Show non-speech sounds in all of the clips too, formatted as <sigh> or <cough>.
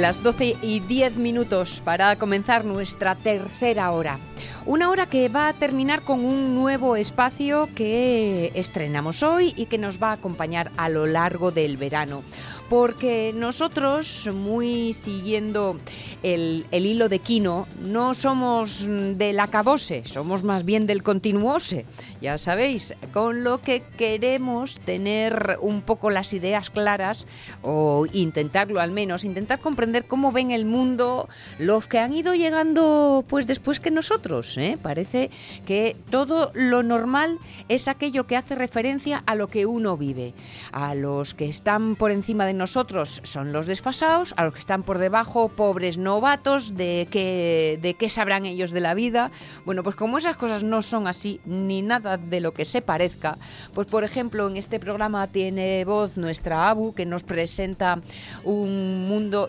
Las 12 y 10 minutos para comenzar nuestra tercera hora. Una hora que va a terminar con un nuevo espacio que estrenamos hoy y que nos va a acompañar a lo largo del verano porque nosotros, muy siguiendo el, hilo de Quino, no somos del acabose, somos más bien del continuose, ya sabéis, con lo que queremos tener un poco las ideas claras, o intentarlo al menos, intentar comprender cómo ven el mundo los que han ido llegando pues después que nosotros. ¿eh? Parece que todo lo normal es aquello que hace referencia a lo que uno vive, a los que están por encima de nosotros son los desfasados, a los que están por debajo, pobres novatos, de qué, de qué sabrán ellos de la vida. Bueno, pues como esas cosas no son así, ni nada de lo que se parezca, pues por ejemplo en este programa tiene voz nuestra Abu, que nos presenta un mundo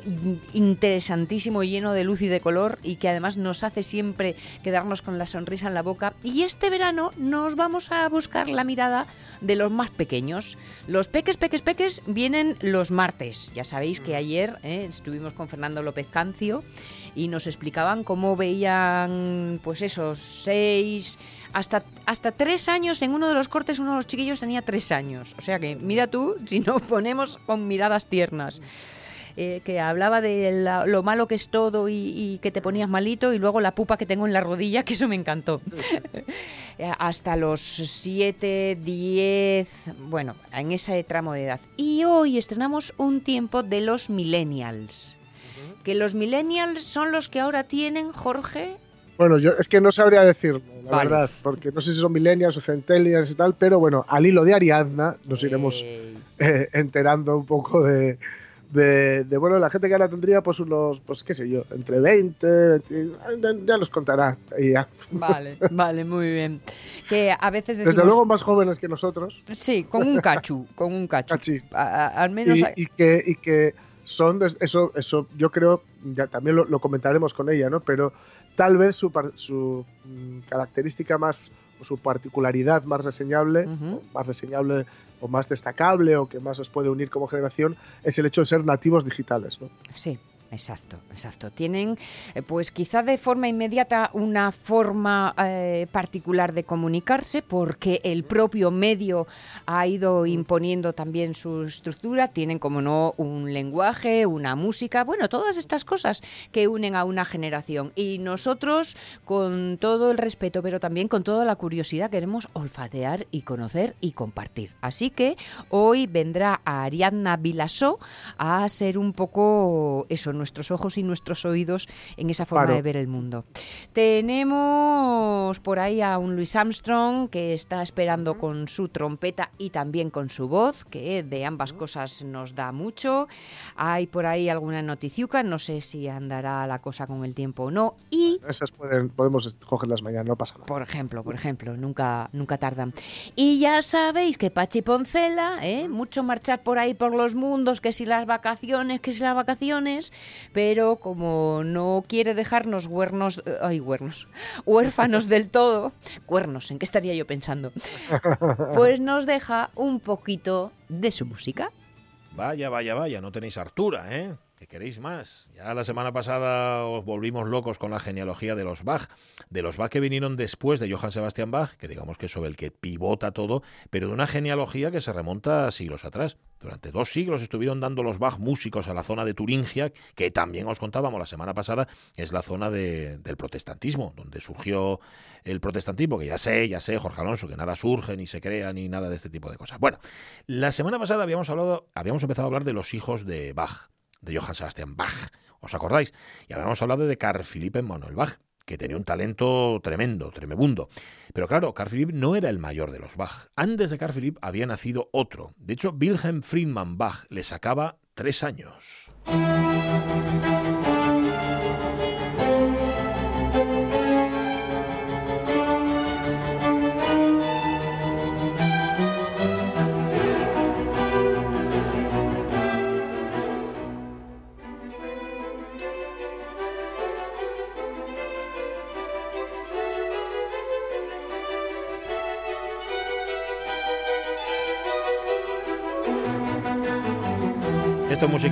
interesantísimo, lleno de luz y de color, y que además nos hace siempre quedarnos con la sonrisa en la boca. Y este verano nos vamos a buscar la mirada de los más pequeños. Los peques, peques, peques vienen los martes. Ya sabéis que ayer eh, estuvimos con Fernando López Cancio y nos explicaban cómo veían, pues esos seis, hasta, hasta tres años. En uno de los cortes, uno de los chiquillos tenía tres años. O sea que, mira tú, si nos ponemos con miradas tiernas. Eh, que hablaba de lo malo que es todo y, que te ponías malito y luego la pupa que tengo en la rodilla, que eso me encantó. <laughs> Eh, hasta los 7, 10, bueno, en ese tramo de edad. Y hoy estrenamos un tiempo de los millennials. Que los millennials son los que ahora tienen, Jorge, bueno, yo es que no sabría decirlo, la verdad, porque no sé si son millennials o centennials y tal, pero bueno, al hilo de Ariadna nos iremos eh, enterando un poco de, de, bueno, la gente que ahora tendría pues unos, pues qué sé yo, entre 20, ya los contará. Vale, <laughs> vale, muy bien. Que a veces Desde luego más jóvenes que nosotros. Sí, con un cachu, <laughs> con un cachu. al menos... Y, que, y que son, eso, eso yo creo, ya también lo, comentaremos con ella, ¿no? Pero tal vez su, su mm, característica más su particularidad más reseñable, más reseñable o más destacable o que más os puede unir como generación es el hecho de ser nativos digitales. ¿no? Sí, Exacto, exacto. Tienen, eh, pues quizá de forma inmediata, una forma eh, particular de comunicarse, porque el propio medio ha ido imponiendo también su estructura. Tienen, como no, un lenguaje, una música, bueno, todas estas cosas que unen a una generación. Y nosotros, con todo el respeto, pero también con toda la curiosidad, queremos olfatear y conocer y compartir. Así que hoy vendrá a Ariadna Vilasó a ser un poco eso nuestros ojos y nuestros oídos en esa forma de ver el mundo. Tenemos por ahí a un Luis Armstrong que está esperando con su trompeta y también con su voz, que de ambas cosas nos da mucho. Hay por ahí alguna noticiuca, no sé si andará la cosa con el tiempo o no. Y esas pueden, podemos cogerlas mañana, no pasa nada. Por ejemplo, por ejemplo, nunca, nunca tardan. Y ya sabéis que Pachi Poncela, ¿eh? mucho marchar por ahí por los mundos, que si las vacaciones, que si las vacaciones, pero como no quiere dejarnos huernos, eh, ay, huernos, huérfanos del todo, cuernos, ¿en qué estaría yo pensando? <laughs> Pues nos deja un poquito de su música. Vaya, vaya, vaya, no tenéis hartura, ¿eh? ¿Qué queréis más? Ya la semana pasada os volvimos locos con la genealogía de los Bach, de los Bach que vinieron después de Johann Sebastian Bach, que digamos que es sobre el que pivota todo, pero de una genealogía que se remonta a siglos atrás. Durante dos siglos estuvieron dando los Bach músicos a la zona de Turingia, que también os contábamos la semana pasada, es la zona del protestantismo, donde surgió el protestantismo, que ya sé, ya sé, Jorge Alonso, que nada surge, ni se crea, ni nada de este tipo de cosas. Bueno, la semana pasada habíamos hablado, habíamos empezado a hablar de los hijos de Bach de Johann Sebastian Bach. ¿Os acordáis? Y habíamos hablado de Carl Philipp Emanuel Bach, que tenía un talento tremendo, tremebundo. Pero claro, Carl Philipp no era el mayor de los Bach. Antes de Carl Philipp había nacido otro. De hecho, Wilhelm Friedman Bach le sacaba tres años.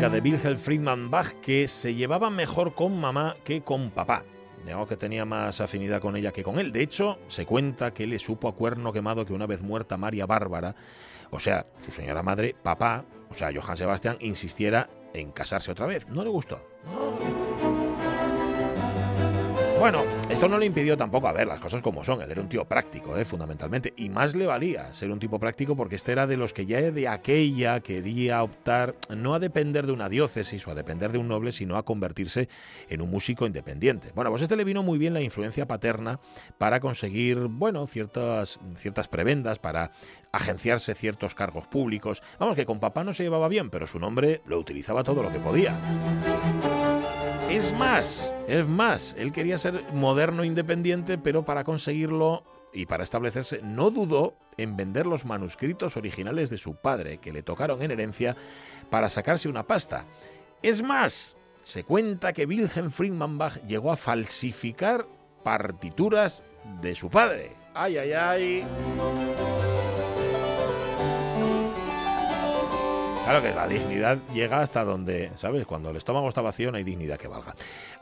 De Wilhelm Friedman Bach que se llevaba mejor con mamá que con papá. Digamos que tenía más afinidad con ella que con él. De hecho, se cuenta que le supo a cuerno quemado que una vez muerta María Bárbara, o sea, su señora madre, papá, o sea, Johann Sebastian, insistiera en casarse otra vez. No le gustó. Bueno, esto no le impidió tampoco a ver las cosas como son. Él era un tío práctico, ¿eh? fundamentalmente. Y más le valía ser un tipo práctico porque este era de los que ya de aquella quería optar no a depender de una diócesis o a depender de un noble, sino a convertirse en un músico independiente. Bueno, pues este le vino muy bien la influencia paterna para conseguir, bueno, ciertas, ciertas prebendas, para agenciarse ciertos cargos públicos. Vamos, que con papá no se llevaba bien, pero su nombre lo utilizaba todo lo que podía. Es más, es más, él quería ser moderno independiente, pero para conseguirlo y para establecerse no dudó en vender los manuscritos originales de su padre, que le tocaron en herencia, para sacarse una pasta. Es más, se cuenta que Wilhelm Friedman Bach llegó a falsificar partituras de su padre. ¡Ay, ay, ay! Claro que la dignidad llega hasta donde, ¿sabes? Cuando el estómago está vacío no hay dignidad que valga.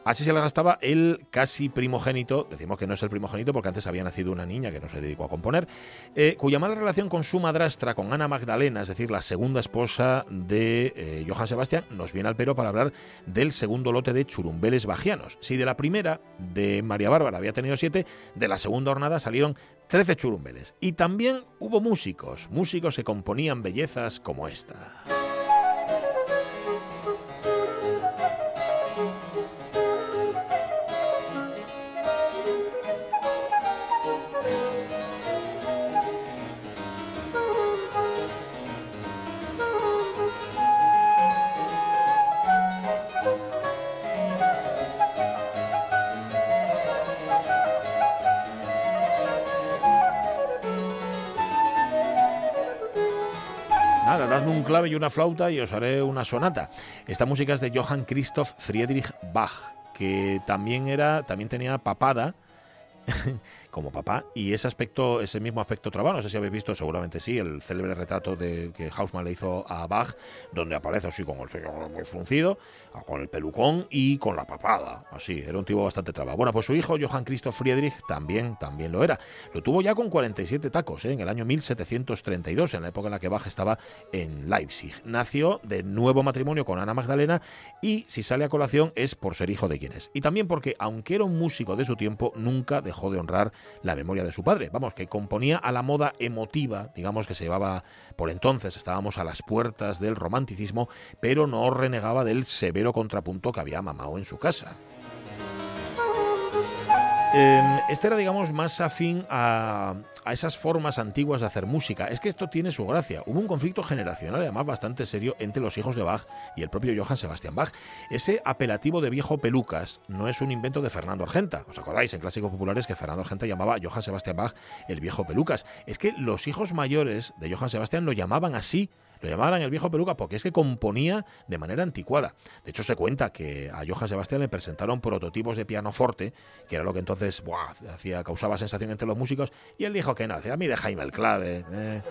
Así se la gastaba el casi primogénito, decimos que no es el primogénito porque antes había nacido una niña que no se dedicó a componer, eh, cuya mala relación con su madrastra, con Ana Magdalena, es decir, la segunda esposa de eh, Johann Sebastián, nos viene al pero para hablar del segundo lote de churumbeles bajianos. Si de la primera, de María Bárbara, había tenido siete, de la segunda hornada salieron 13 churumbeles. Y también hubo músicos, músicos que componían bellezas como esta. Clave y una flauta y os haré una sonata. Esta música es de Johann Christoph Friedrich Bach, que también era, también tenía papada <laughs> como papá y ese aspecto, ese mismo aspecto trabado, no sé si habéis visto, seguramente sí, el célebre retrato de que Hausmann le hizo a Bach, donde aparece así con el ceño muy fruncido, con el pelucón y con la papada, así, era un tipo bastante trabado. Bueno, pues su hijo Johann Christoph Friedrich también, también lo era. Lo tuvo ya con 47 tacos, ¿eh? en el año 1732, en la época en la que Bach estaba en Leipzig. Nació de nuevo matrimonio con Ana Magdalena y si sale a colación es por ser hijo de quien es. Y también porque, aunque era un músico de su tiempo, nunca dejó de honrar la memoria de su padre. Vamos, que componía a la moda emotiva, digamos que se llevaba por entonces, estábamos a las puertas del romanticismo, pero no renegaba del severo contrapunto que había mamado en su casa. Em, este era, digamos, más afín a, a esas formas antiguas de hacer música. Es que esto tiene su gracia. Hubo un conflicto generacional, además bastante serio, entre los hijos de Bach y el propio Johann Sebastian Bach. Ese apelativo de viejo pelucas no es un invento de Fernando Argenta. ¿Os acordáis en clásicos populares que Fernando Argenta llamaba a Johann Sebastian Bach el viejo pelucas? Es que los hijos mayores de Johann Sebastian lo llamaban así lo llamaban el viejo peluca porque es que componía de manera anticuada. De hecho, se cuenta que a Johann Sebastián le presentaron prototipos de pianoforte, que era lo que entonces hacía, causaba sensación entre los músicos, y él dijo que no, a mí de Jaime el clave. Eh".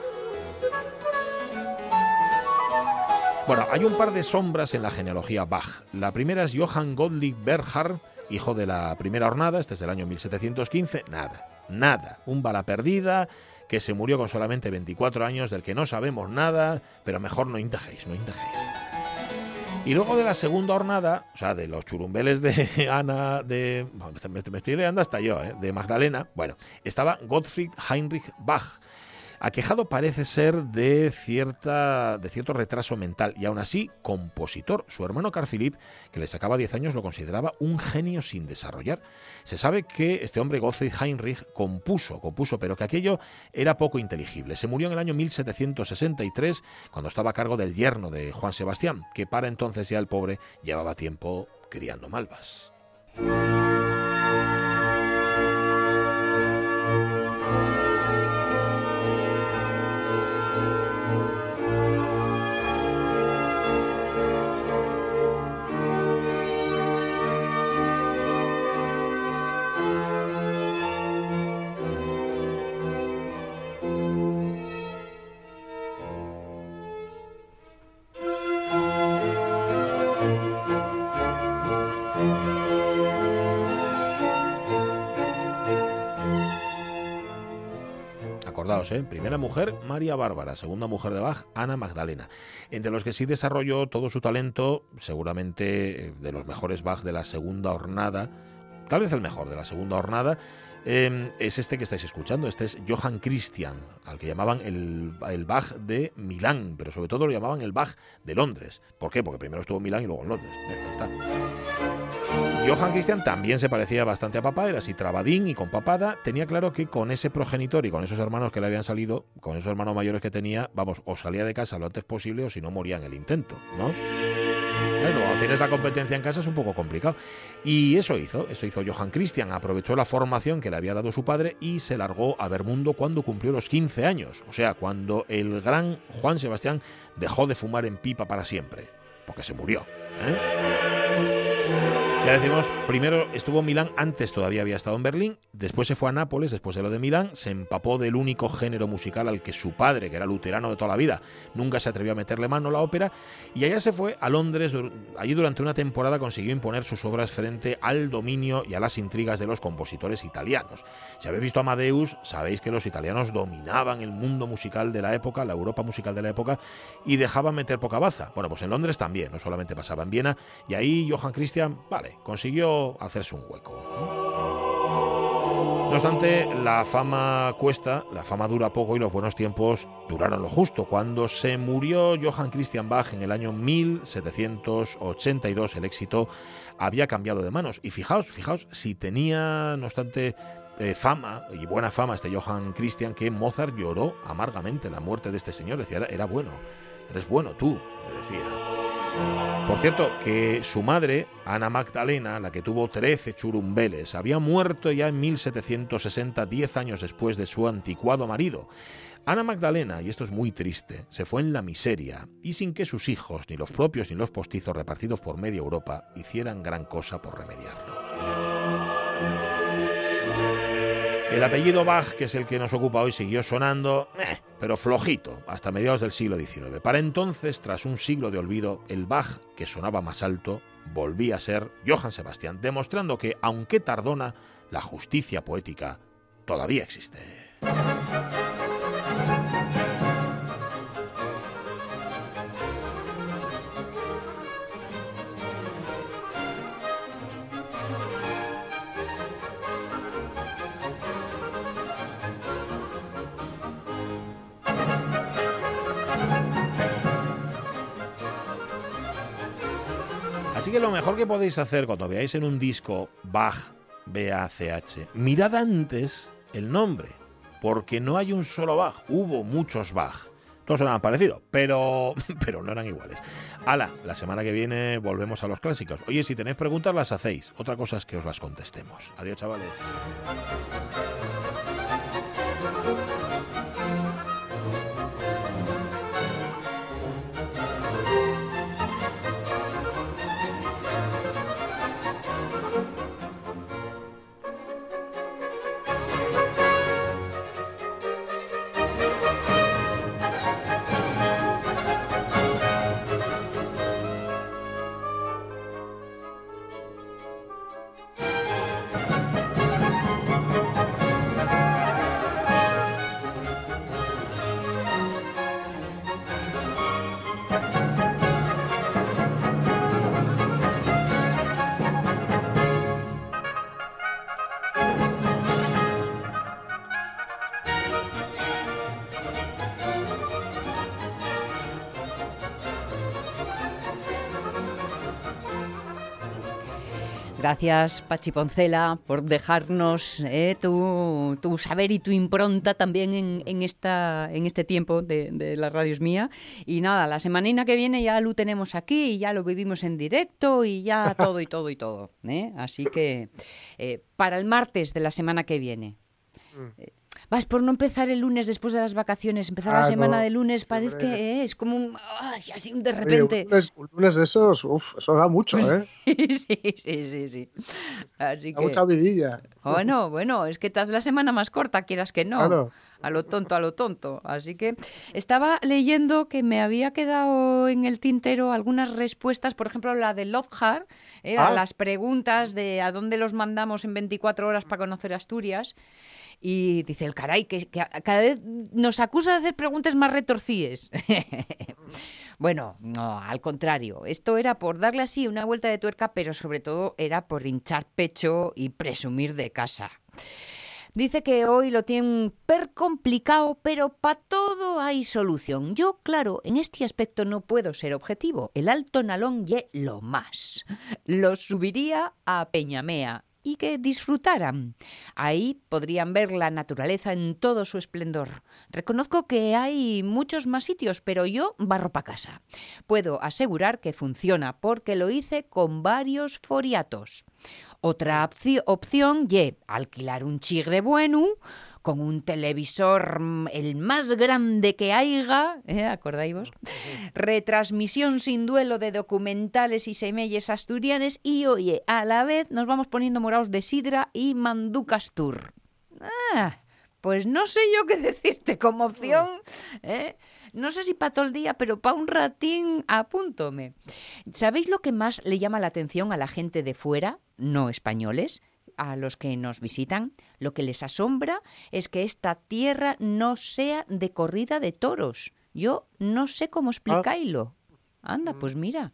Bueno, hay un par de sombras en la genealogía Bach. La primera es Johann Gottlieb Berhard, hijo de la primera hornada, este es del año 1715. Nada, nada. Un bala perdida, que se murió con solamente 24 años, del que no sabemos nada, pero mejor no indejéis, no indejéis. Y luego de la segunda hornada, o sea, de los churumbeles de <laughs> Ana, de. Me, estoy ideando hasta yo, ¿eh? de Magdalena, bueno, estaba Gottfried Heinrich Bach, aquejado parece ser de, cierta, de cierto retraso mental y aún así compositor. Su hermano Carl Philipp, que le sacaba 10 años, lo consideraba un genio sin desarrollar. Se sabe que este hombre, Gottfried Heinrich, compuso, compuso, pero que aquello era poco inteligible. Se murió en el año 1763, cuando estaba a cargo del yerno de Juan Sebastián, que para entonces ya el pobre llevaba tiempo criando malvas. ¿Eh? Primera mujer, María Bárbara. Segunda mujer de Bach, Ana Magdalena. Entre los que sí desarrolló todo su talento, seguramente eh, de los mejores Bach de la segunda hornada, tal vez el mejor de la segunda hornada, em, es este que estáis escuchando. Este es Johann Christian, al que llamaban el, el, Bach de Milán, pero sobre todo lo llamaban el Bach de Londres. ¿Por qué? Porque primero estuvo en Milán y luego en Londres. Ahí está. Johann Christian también se parecía bastante a papá, era así trabadín y con papada. Tenía claro que con ese progenitor y con esos hermanos que le habían salido, con esos hermanos mayores que tenía, vamos, o salía de casa lo antes posible o si no moría en el intento, ¿no? Claro, cuando tienes la competencia en casa es un poco complicado. Y eso hizo, eso hizo Johann Christian. Aprovechó la formación que le había dado su padre y se largó a ver mundo cuando cumplió los 15 años. O sea, cuando el gran Juan Sebastián dejó de fumar en pipa para siempre. Porque se murió. ¿eh? Ya decimos, primero estuvo en Milán, antes todavía había estado en Berlín, después se fue a Nápoles, después de lo de Milán, se empapó del único género musical al que su padre, que era luterano de toda la vida, nunca se atrevió a meterle mano, la ópera, y allá se fue a Londres, allí durante una temporada consiguió imponer sus obras frente al dominio y a las intrigas de los compositores italianos. Si habéis visto Amadeus, sabéis que los italianos dominaban el mundo musical de la época, la Europa musical de la época, y dejaban meter poca baza. Bueno, pues en Londres también, no solamente pasaba en Viena, y ahí Johann Christian, vale, consiguió hacerse un hueco. No obstante, la fama cuesta, la fama dura poco y los buenos tiempos duraron lo justo. Cuando se murió Johann Christian Bach en el año 1782, el éxito había cambiado de manos. Y fijaos, fijaos, si tenía, no obstante, eh, fama y buena fama este Johann Christian, que Mozart lloró amargamente la muerte de este señor. Decía, era, era bueno, eres bueno tú, le decía. Por cierto, que su madre, Ana Magdalena, la que tuvo 13 churumbeles, había muerto ya en 1760, 10 años después de su anticuado marido. Ana Magdalena, y esto es muy triste, se fue en la miseria y sin que sus hijos, ni los propios ni los postizos repartidos por media Europa, hicieran gran cosa por remediarlo. El apellido Bach, que es el que nos ocupa hoy, siguió sonando, eh, pero flojito, hasta mediados del siglo XIX. Para entonces, tras un siglo de olvido, el Bach, que sonaba más alto, volvía a ser Johann Sebastian, demostrando que, aunque tardona, la justicia poética todavía existe. Que lo mejor que podéis hacer cuando veáis en un disco Bach, B-A-C-H, mirad antes el nombre, porque no hay un solo Bach, hubo muchos Bach. Todos eran parecidos, pero, <laughs> pero no eran iguales. Ala, la semana que viene volvemos a los clásicos. Oye, si tenéis preguntas, las hacéis. Otra cosa es que os las contestemos. Adiós, chavales. Gracias, Pachi Poncela, por dejarnos eh, tu, saber y tu impronta también en, esta, en este tiempo de, las radios mía. Y nada, la semanina que viene ya lo tenemos aquí y ya lo vivimos en directo y ya <laughs> todo y todo y todo. ¿eh? Así que eh, para el martes de la semana que viene. Vas por no empezar el lunes después de las vacaciones, empezar la semana de lunes, parece que es como un, así de repente. un, lunes, de esos, uff, eso da mucho, ¿eh? <laughs> sí, sí, sí, sí. Así da mucha vidilla. Bueno, bueno, es que te hace la semana más corta, quieras que no. A lo tonto, a lo tonto. Así que estaba leyendo que me había quedado en el tintero algunas respuestas, por ejemplo, la de Heart, eran ah. las preguntas de a dónde los mandamos en 24 horas para conocer Asturias. Y dice el caray, que, cada vez nos acusa de hacer preguntas más retorcidas. <laughs> bueno, no, al contrario, esto era por darle así una vuelta de tuerca, pero sobre todo era por hinchar pecho y presumir de casa. Dice que hoy lo tienen per complicado, pero para todo hay solución. Yo, claro, en este aspecto no puedo ser objetivo. El alto nalón ye lo más. Lo subiría a Peñamea y que disfrutaran. Ahí podrían ver la naturaleza en todo su esplendor. Reconozco que hay muchos más sitios, pero yo barro para casa. Puedo asegurar que funciona porque lo hice con varios foriatos. Otra opción ye alquilar un chigre bueno con un televisor mm, el más grande que haya, ¿eh? ¿acordáis vos? Retransmisión sin duelo de documentales y semelles asturianes y, oye, a la vez nos vamos poniendo morados de sidra y manducas tour. Ah, pues no sé yo qué <laughs> decirte como opción, ¿eh? No sé si para todo el día, pero para un ratín apúntome. ¿Sabéis lo que más le llama la atención a la gente de fuera, no españoles? A los que nos visitan, lo que les asombra es que esta tierra no sea de corrida de toros. Yo no sé cómo explicáislo. Anda, pues mm. mira.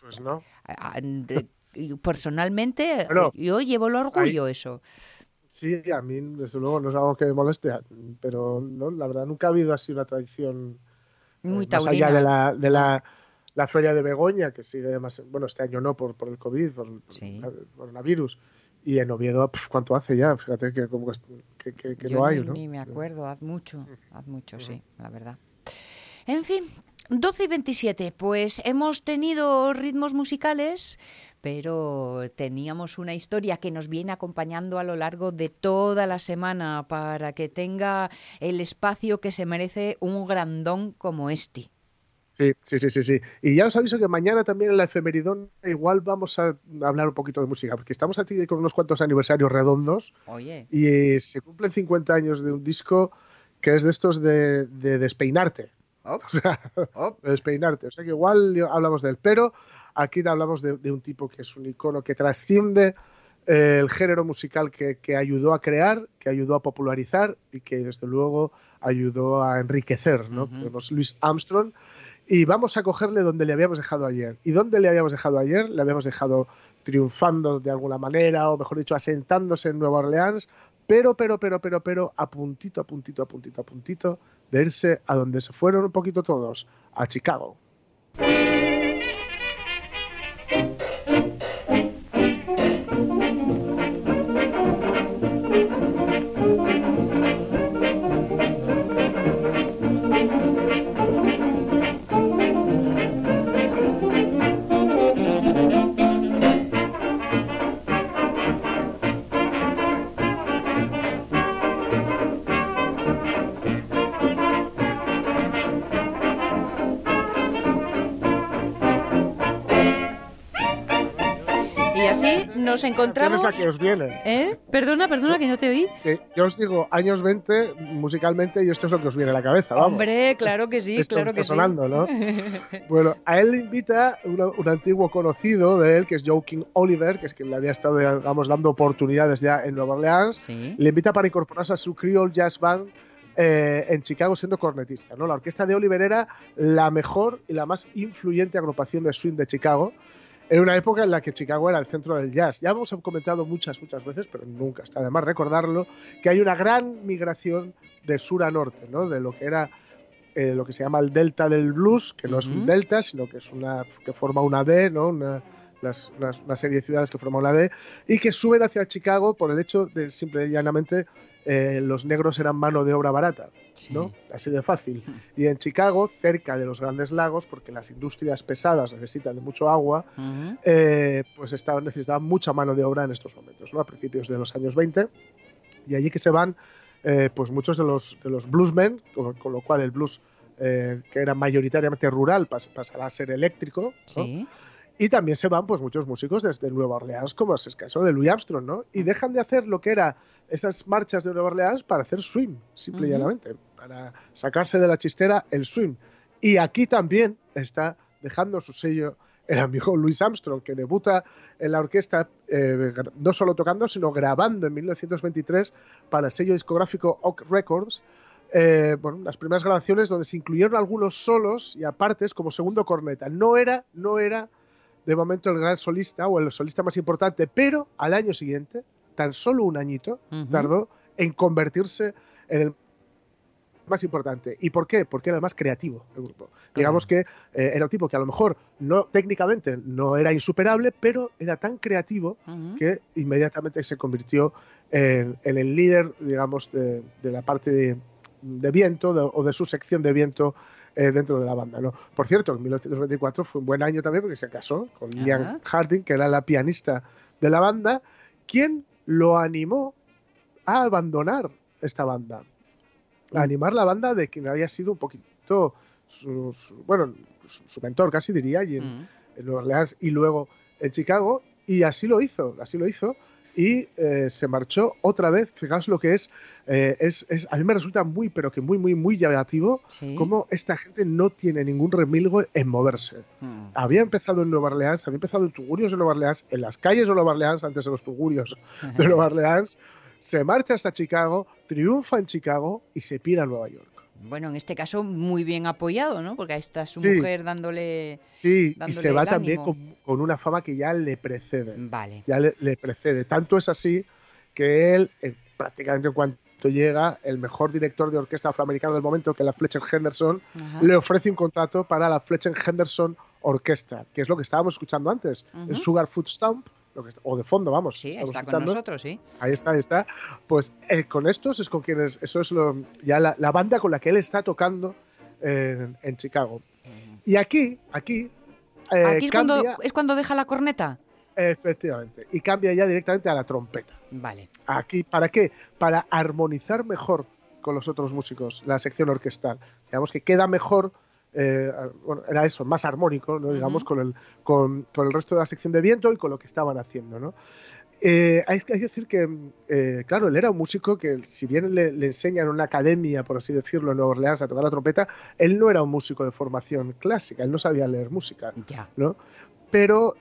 Pues no. Personalmente, yo llevo el orgullo eso. Sí, a mí, desde luego, no es algo que me moleste, pero no, la verdad nunca ha habido así una tradición eh, Muy más allá de la, de la, la, feria de Begoña, que sigue más, bueno, este año no por, por el COVID, por, el coronavirus, y en Oviedo, ¿cuánto hace ya? Fíjate que, como que, que, no hay, ni, ¿no? Ni me acuerdo, haz mucho, haz mucho, sí, la verdad. En fin, 12 y 27, pues hemos tenido ritmos musicales, pero teníamos una historia que nos viene acompañando a lo largo de toda la semana para que tenga el espacio que se merece un grandón como este. Sí, sí, sí, sí, sí. Y ya os aviso que mañana también en la efemeridón igual vamos a hablar un poquito de música, porque estamos aquí con unos cuantos aniversarios redondos. Oye. Y se cumplen 50 años de un disco que es de estos de, de despeinarte. <laughs> O sea, despeinarte. O sea que igual hablamos de él, pero aquí hablamos de, un tipo que es un icono que trasciende eh, el género musical que, ayudó a crear, que ayudó a popularizar y que desde luego ayudó a enriquecer. ¿no? Tenemos Luis Armstrong y vamos a cogerle donde le habíamos dejado ayer. ¿Y dónde le habíamos dejado ayer? Le habíamos dejado triunfando de alguna manera, o mejor dicho, asentándose en Nueva Orleans, pero, pero, pero, pero, pero, a puntito, a puntito, a puntito, a puntito de irse a donde se fueron un poquito todos, a Chicago. Nos encontramos. A que os vienen. ¿Eh? Perdona, perdona, que no te oí. yo os digo, años 20, musicalmente, y esto es lo que os viene a la cabeza. Vamos. Hombre, claro que sí, claro que sonando, ¿no? <laughs> bueno, a él le invita un antiguo conocido de él, que es Joe King Oliver, que es quien le había estado, digamos, dando oportunidades ya en Nueva Orleans. Le invita para incorporarse a su Creole Jazz Band. Eh, en Chicago siendo cornetista. ¿no? La orquesta de Oliver era la mejor y la más influyente agrupación de swing de Chicago en una época en la que Chicago era el centro del jazz. Ya hemos comentado muchas, muchas veces, pero nunca está de más recordarlo, que hay una gran migración de sur a norte, ¿no? de lo que era eh, lo que se llama el delta del blues, que no es un delta, sino que es una que forma una D, ¿no? Una, una, serie de ciudades que forman una D, y que suben hacia Chicago por el hecho de simple y llanamente eh, los negros eran mano de obra barata, ¿no? Así de fácil. Y en Chicago, cerca de los grandes lagos, porque las industrias pesadas necesitan de mucho agua, eh, pues estaban, necesitaban mucha mano de obra en estos momentos, ¿no? A principios de los años 20. Y allí que se van, eh, pues muchos de los, de los bluesmen, con, lo cual el blues, que era mayoritariamente rural, pasará a ser eléctrico, Y también se van pues muchos músicos desde Nueva Orleans, como es el caso de Louis Armstrong, ¿no? Y dejan de hacer lo que era esas marchas de Nueva Orleans para hacer swing, simple y llanamente, para sacarse de la chistera el swing. Y aquí también está dejando su sello el amigo Louis Armstrong, que debuta en la orquesta eh, no solo tocando, sino grabando en 1923 para el sello discográfico Oak Records. Eh, bueno, las primeras grabaciones donde se incluyeron algunos solos y apartes como segundo corneta. No era, no era de momento el gran solista o el solista más importante, pero al año siguiente, tan solo un añito, tardó en convertirse en el más importante. ¿Y por qué? Porque era el más creativo del grupo. Digamos que eh, era un tipo que a lo mejor no técnicamente no era insuperable, pero era tan creativo que inmediatamente se convirtió en, el líder, digamos, de, la parte de, viento o de su sección de viento eh, dentro de la banda. ¿no? Por cierto, en 1924 fue un buen año también porque se casó con Ian Harding, que era la pianista de la banda, quien lo animó a abandonar esta banda animar la banda de quien había sido un poquito su, bueno, su, mentor casi diría, y en, mm. Orleans y luego en Chicago, y así lo hizo, así lo hizo, y eh, se marchó otra vez, fijaos lo que eh, es, es, a mí me resulta muy, pero que muy, muy, muy llamativo cómo esta gente no tiene ningún remilgo en moverse. Mm. Había empezado en Nueva Orleans, había empezado en Tugurios de Nueva Orleans, en las calles de Nueva Orleans, antes de los Tugurios de Nueva Orleans, se marcha hasta Chicago, triunfa en Chicago y se pira a Nueva York. Bueno, en este caso muy bien apoyado, ¿no? Porque ahí está su mujer dándole. Sí, y se va también con, una fama que ya le precede. Vale. Ya le, precede. Tanto es así que él, eh, prácticamente en cuanto llega, el mejor director de orquesta afroamericano del momento, que es la Fletcher Henderson, le ofrece un contrato para la Fletcher Henderson Orquesta, que es lo que estábamos escuchando antes, el Sugar Food Stamp o de fondo, vamos. Sí, está con nosotros, sí. Ahí está, ahí está. Pues eh, con estos es con quienes, eso es lo, ya la, banda con la que él está tocando en Chicago. Y aquí, aquí. Eh, aquí es, cuando, es cuando deja la corneta. Efectivamente. Y cambia ya directamente a la trompeta. Vale. Aquí, ¿para qué? Para armonizar mejor con los otros músicos, la sección orquestal. Digamos que queda mejor eh, bueno, era eso, más armónico, ¿no? digamos, con, el, con, el resto de la sección de viento y con lo que estaban haciendo. ¿no? Eh, hay, que decir que, eh, claro, él era un músico que, si bien le, le, enseñan en una academia, por así decirlo, en Nueva Orleans a tocar la trompeta, él no era un músico de formación clásica, él no sabía leer música. ¿no? Pero,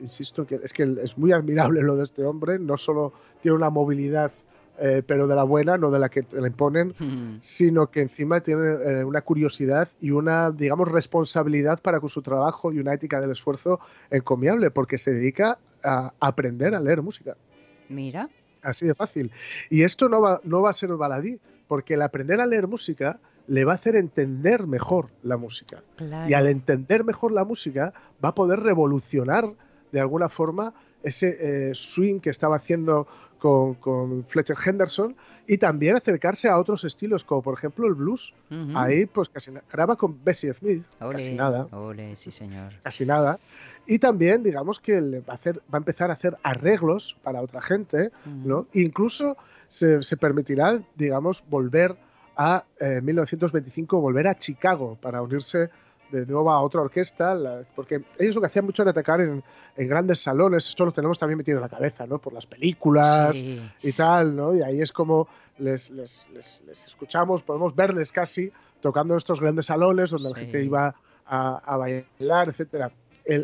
insisto, que es que es muy admirable lo de este hombre, no solo tiene una movilidad eh, pero de la buena, no de la que le imponen, sino que encima tiene eh, una curiosidad y una, digamos, responsabilidad para con su trabajo y una ética del esfuerzo encomiable, porque se dedica a aprender a leer música. Mira. Así de fácil. Y esto no va, no va a ser baladí, porque el aprender a leer música le va a hacer entender mejor la música. Y al entender mejor la música, va a poder revolucionar de alguna forma ese eh, swing que estaba haciendo con, Fletcher Henderson y también acercarse a otros estilos, como por ejemplo el blues. Ahí, pues casi graba con Bessie Smith, casi nada. sí, señor. Casi nada. Y también, digamos que va a, hacer, va a empezar a hacer arreglos para otra gente, ¿no? Incluso se, permitirá, digamos, volver a 1925, eh, volver a Chicago para unirse de nuevo a otra orquesta, porque ellos lo que hacían mucho era atacar en, grandes salones, esto lo tenemos también metido en la cabeza, ¿no? Por las películas y tal, ¿no? Y ahí es como les, les, les, escuchamos, podemos verles casi tocando en estos grandes salones donde la gente iba a, bailar, etcétera.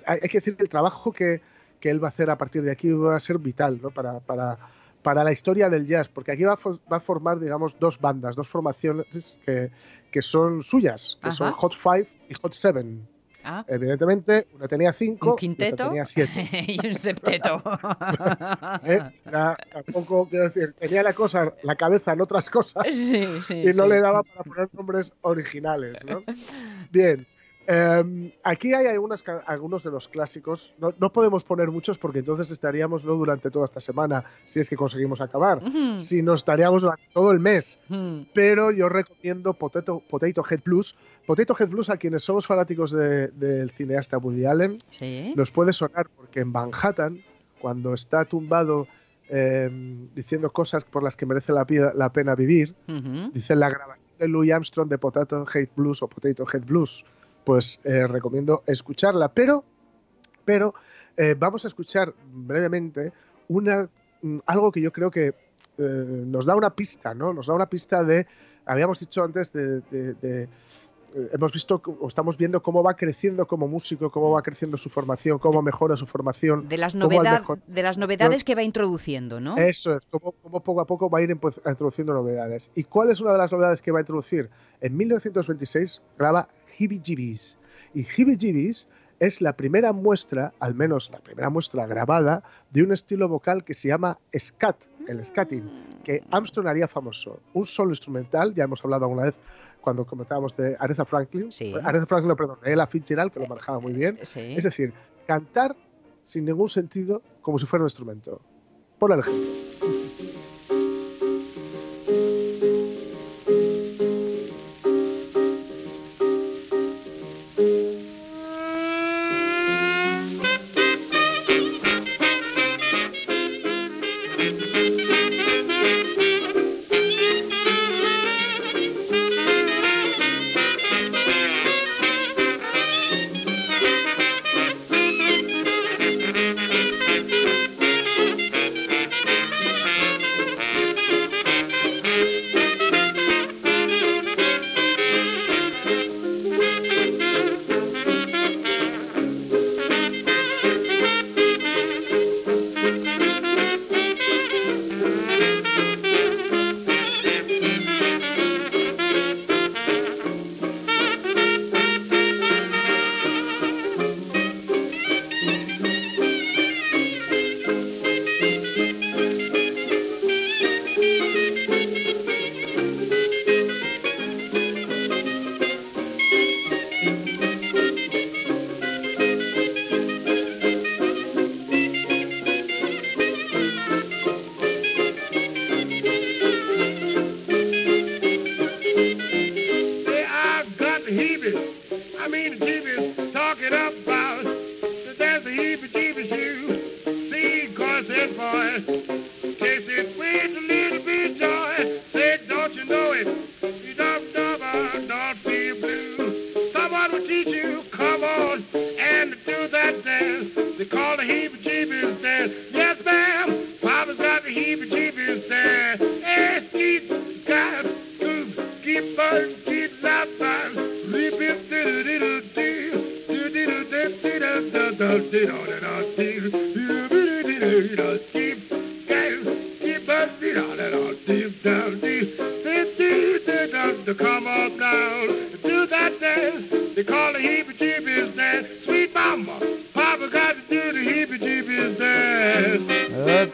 hay, que decir que el trabajo que, que, él va a hacer a partir de aquí va a ser vital, ¿no? Para, para, para la historia del jazz, porque aquí va va a formar, digamos, dos bandas, dos formaciones que, que son suyas, que son Hot Five y Hot Seven. Ah. Evidentemente, una tenía cinco, un quinteto tenía siete. <laughs> y un septeto. <laughs> ¿Eh? tampoco, quiero decir, tenía la cosa, la cabeza en otras cosas sí, sí, y no le daba para poner nombres originales. ¿no? <laughs> Bien, Em, aquí hay algunas, algunos de los clásicos. No, podemos poner muchos porque entonces estaríamos no durante toda esta semana, si es que conseguimos acabar, si no estaríamos durante todo el mes. Pero yo recomiendo Potato, Potato Head Blues. Potato Head Blues, a quienes somos fanáticos del cineasta Woody Allen, nos puede sonar porque en Manhattan, cuando está tumbado em, diciendo cosas por las que merece la, la pena vivir, dice la grabación de Louis Armstrong de Potato Head Blues o Potato Head Blues pues eh, recomiendo escucharla. Pero, pero eh, vamos a escuchar brevemente una, mm, algo que yo creo que eh, nos da una pista, ¿no? Nos da una pista de, habíamos dicho antes, de, hemos visto o estamos viendo cómo va creciendo como músico, cómo va creciendo su formación, cómo mejora su formación. De las, de las novedades que va introduciendo, ¿no? Eso es, cómo, poco a poco va a ir introduciendo novedades. ¿Y cuál es una de las novedades que va a introducir? En 1926 graba Hibby Jibbies. Y Hibby Jibbies es la primera muestra, al menos la primera muestra grabada, de un estilo vocal que se llama scat, el scatting, que Armstrong haría famoso. Un solo instrumental, ya hemos hablado alguna vez cuando comentábamos de Aretha Franklin, sí. Aretha Franklin, perdón, Ella Fitzgerald, que lo manejaba muy bien. Es decir, cantar sin ningún sentido como si fuera un instrumento. Por el ejemplo.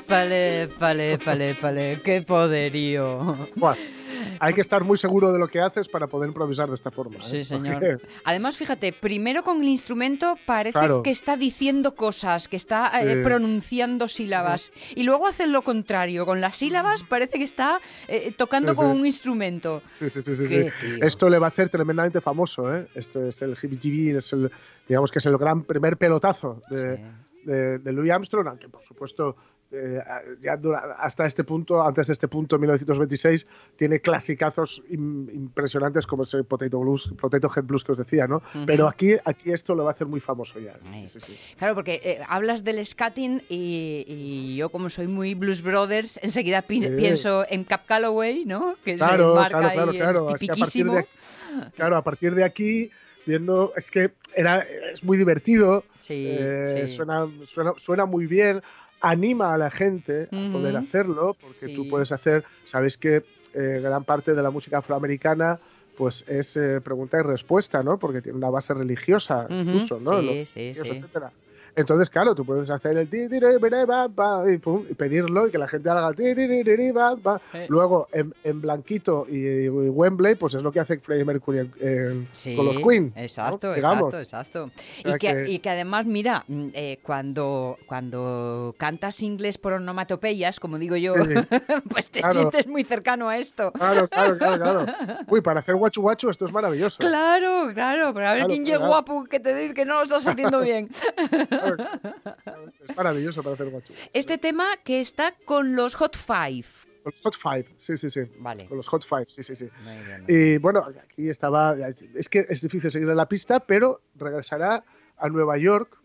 Palé, palé, palé, palé, qué poderío. Buah. Hay que estar muy seguro de lo que haces para poder improvisar de esta forma. ¿eh? Sí, señor. Además, fíjate, primero con el instrumento parece que está diciendo cosas, que está eh, pronunciando sílabas. Y luego hace lo contrario. Con las sílabas parece que está eh, tocando con un instrumento. Sí, sí, sí. Esto le va a hacer tremendamente famoso. Este es el hibby es el, digamos que es el gran primer pelotazo de, de, de Louis Armstrong, aunque por supuesto eh, ya hasta este punto, antes de este punto, 1926, tiene clasicazos impresionantes como ese Potato Blues, Potato Head Blues que os decía, ¿no? Pero aquí, aquí esto lo va a hacer muy famoso ya. Claro, porque eh, hablas del scatting y, yo como soy muy Blues Brothers, enseguida pienso en Cap Calloway, ¿no? Que claro, marca claro, claro, claro. claro, a partir de aquí viendo, es que era, es muy divertido, eh, Suena, suena, suena muy bien, anima a la gente a poder hacerlo, porque tú puedes hacer, sabéis que eh, gran parte de la música afroamericana pues es eh, pregunta y respuesta, ¿no? Porque tiene una base religiosa incluso, ¿no? Sí, sí, sí. Entonces, claro, tú puedes hacer el y, pedirlo y que la gente haga Luego, en, Blanquito y, Wembley, pues es lo que hace Freddie Mercury con los Queen. Exacto, exacto, exacto. Y que, y que, además, mira, mm, eh, cuando, cuando cantas inglés por onomatopeyas, como digo yo, <laughs> pues te sientes muy cercano a esto. Claro, claro, claro, claro. Uy, para hacer guachu guachu esto es maravilloso. Claro, claro, pero a ver quién llega guapo que te dice que no lo estás haciendo <laughs> bien. <laughs> es maravilloso para hacer guacho. Este tema que está con los Hot Five. Con los Hot Five, sí, sí, sí. Vale. Con los Hot Five, sí, sí, sí. Y bueno, aquí estaba. Es que es difícil seguir la pista, pero regresará a Nueva York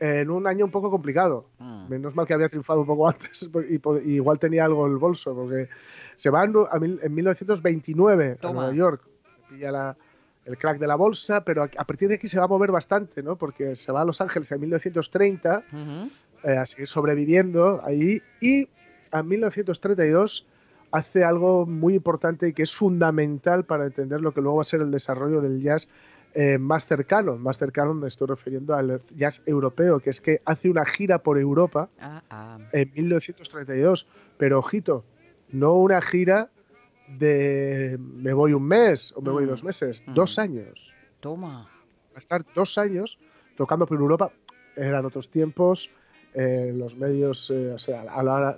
en un año un poco complicado. Mm. Menos mal que había triunfado un poco <laughs> antes y, igual tenía algo en el bolso, porque se va en, 1929 a Nueva York. Pilla la, el crack de la bolsa, pero a, partir de aquí se va a mover bastante, ¿no? Porque se va a Los Ángeles en 1930 eh, a seguir sobreviviendo ahí y en 1932 hace algo muy importante y que es fundamental para entender lo que luego va a ser el desarrollo del jazz eh, más cercano. Más cercano me estoy refiriendo al jazz europeo, que es que hace una gira por Europa ah, ah. en 1932. Pero ojito, no una gira de me voy un mes o me voy mm. dos meses, mm. dos años. Toma. Va a estar dos años tocando por Europa. Eran otros tiempos, eh, los medios, eh, o sea,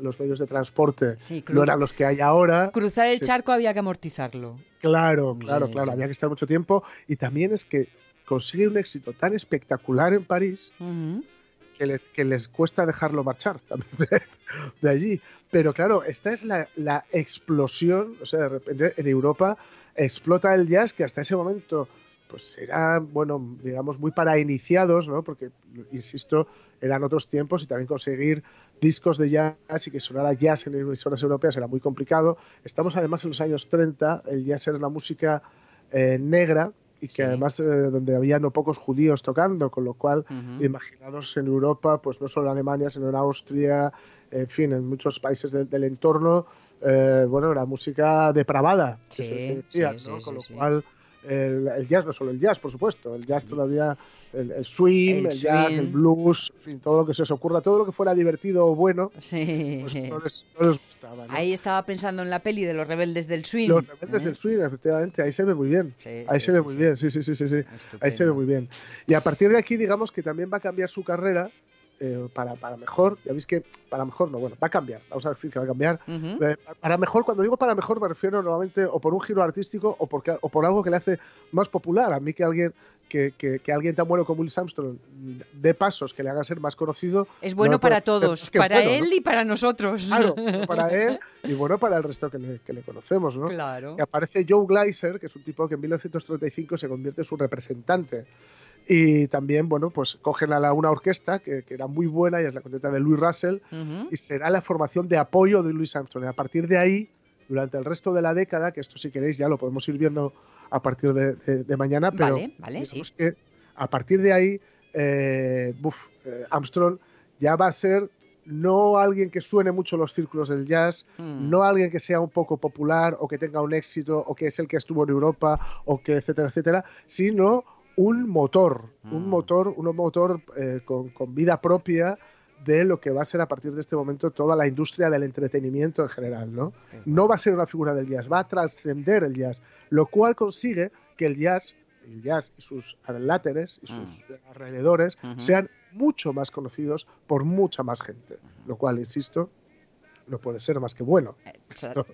los medios de transporte no eran los que hay ahora. Cruzar el charco había que amortizarlo. Claro, claro, claro, había que estar mucho tiempo. Y también es que consigue un éxito tan espectacular en París que, les cuesta dejarlo marchar de, allí. Pero claro, esta es la, la, explosión, o sea, de repente en Europa explota el jazz que hasta ese momento pues era, bueno, digamos, muy para iniciados, ¿no? Porque, insisto, eran otros tiempos y también conseguir discos de jazz y que sonara jazz en emisoras europeas era muy complicado. Estamos además en los años 30, el jazz era una música eh, negra y que además eh, donde había no pocos judíos tocando, con lo cual, imaginados en Europa, pues no solo en Alemania, sino en Austria, en fin, en muchos países del entorno, eh, bueno, era música depravada, sí, con lo cual el, jazz, no solo el jazz, por supuesto, el jazz todavía, el, swing, el, jazz, el blues, en fin, todo lo que se os ocurra, todo lo que fuera divertido o bueno, pues no, les, gustaba. Ahí estaba pensando en la peli de los rebeldes del swing. Los rebeldes del ¿eh? swing, efectivamente, ahí se ve muy bien. ahí se ve muy bien, sí, sí, sí, sí, sí. ahí se ve muy bien. Y a partir de aquí, digamos que también va a cambiar su carrera eh, para, para, mejor, ya veis que para mejor no, bueno, va a cambiar, vamos a decir que va a cambiar. Eh, para mejor, cuando digo para mejor me refiero normalmente o por un giro artístico o, porque, o por algo que le hace más popular. A mí que alguien que, que, alguien tan bueno como Will Armstrong dé pasos que le hagan ser más conocido. Es bueno para todos, para él y para nosotros. Claro, <laughs> para él y bueno para el resto que le, que le conocemos, ¿no? Claro. Que aparece Joe Gleiser, que es un tipo que en 1935 se convierte en su representante. Y también, bueno, pues cogen a la, una orquesta que, era muy buena y es la contenta de Louis Russell y será la formación de apoyo de Louis Armstrong. Y a partir de ahí, durante el resto de la década, que esto si queréis ya lo podemos ir viendo a partir de, mañana, pero vale, vale, sí. que a partir de ahí, eh, eh, Armstrong ya va a ser no alguien que suene mucho los círculos del jazz, mm. no alguien que sea un poco popular o que tenga un éxito o que es el que estuvo en Europa o que etcétera, etcétera, sino un motor, un mm. motor, un motor eh, con, vida propia de lo que va a ser a partir de este momento toda la industria del entretenimiento en general, ¿no? No va a ser una figura del jazz, va a trascender el jazz, lo cual consigue que el jazz, el jazz y sus láteres y sus mm. alrededores sean mucho más conocidos por mucha más gente, lo cual, insisto, no puede ser más que bueno. Eh,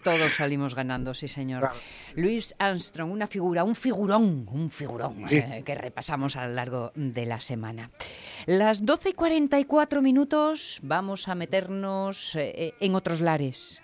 todos salimos ganando, sí, señor. Luis Armstrong, una figura, un figurón, un figurón eh, que repasamos a lo largo de la semana. Las 12 y 44 minutos vamos a meternos eh, en otros lares.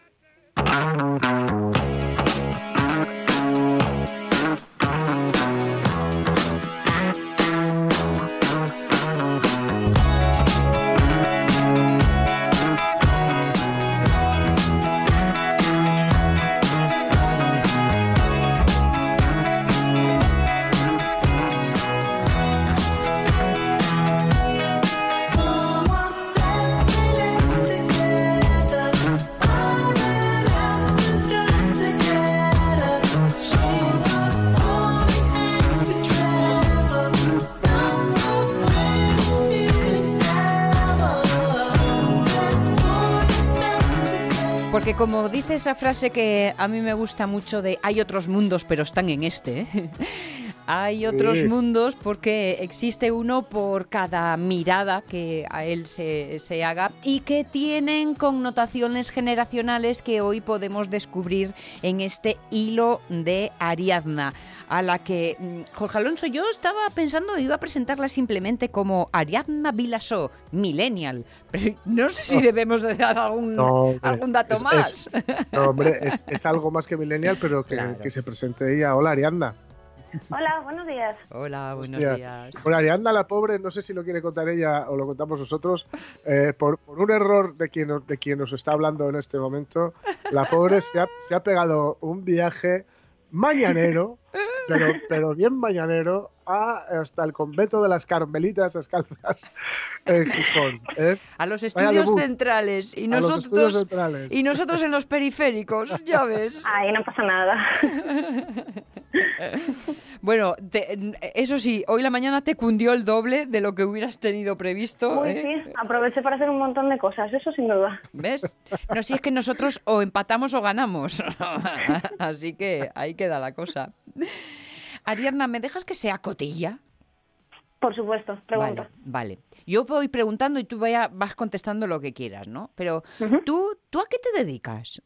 Como dice esa frase que a mí me gusta mucho de hay otros mundos pero están en este, ¿eh? Hay otros mundos porque existe uno por cada mirada que a él se, se, haga y que tienen connotaciones generacionales que hoy podemos descubrir en este hilo de Ariadna, a la que mm, Jorge Alonso yo estaba pensando iba a presentarla simplemente como Ariadna Vilasó, millennial, pero no sé si debemos de dar algún, algún dato más. no, hombre, es, algo más que millennial, pero que, que se presente ella. Hola, Ariadna. Hola, buenos días. Hola, buenos días. Bueno, Arianda, la pobre, no sé si lo quiere contar ella o lo contamos nosotros, eh, por, un error de quien, nos, de quien nos está hablando en este momento, la pobre se ha, se ha pegado un viaje mañanero pero, pero bien mañanero, hasta el convento de las Carmelitas Escalzas <laughs> en Gijón. ¿eh? A los estudios centrales y nosotros y nosotros en los periféricos, ya <laughs> ves. Ahí no pasa nada. <laughs> bueno, eso sí, hoy la mañana te cundió el doble de lo que hubieras tenido previsto. ¿eh? sí, aproveché para hacer un montón de cosas, eso sin duda. ¿Ves? No, si es que nosotros o empatamos o ganamos. Así que ahí queda la cosa. Ariadna, ¿me dejas que sea cotilla? Por supuesto, pregunta. Vale, Yo voy preguntando y tú vaya, vas contestando lo que quieras, ¿no? Pero ¿tú, ¿tú a qué te dedicas?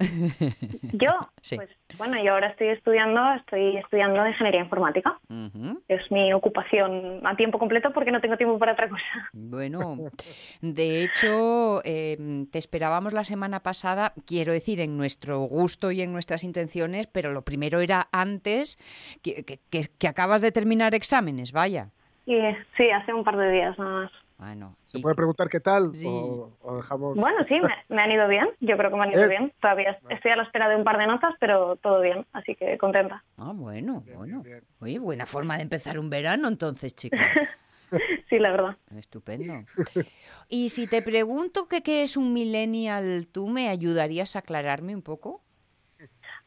Yo, <laughs> pues bueno, yo ahora estoy estudiando, estoy estudiando ingeniería informática. Es mi ocupación a tiempo completo porque no tengo tiempo para otra cosa. Bueno, <laughs> de hecho, em, te esperábamos la semana pasada, quiero decir, en nuestro gusto y en nuestras intenciones, pero lo primero era antes que, que acabas de terminar exámenes, vaya sí, hace un par de días nada más. Bueno, ¿Se puede preguntar qué tal? O, dejamos... Bueno, sí, me, han ido bien. Yo creo que me han ido eh. bien. Todavía estoy a la espera de un par de notas, pero todo bien, así que contenta. Ah, bueno, bueno. Oye, buena forma de empezar un verano entonces, chicos. <laughs> sí, la verdad. Estupendo. <laughs> Y si te pregunto que qué es un millennial, ¿tú me ayudarías a aclararme un poco?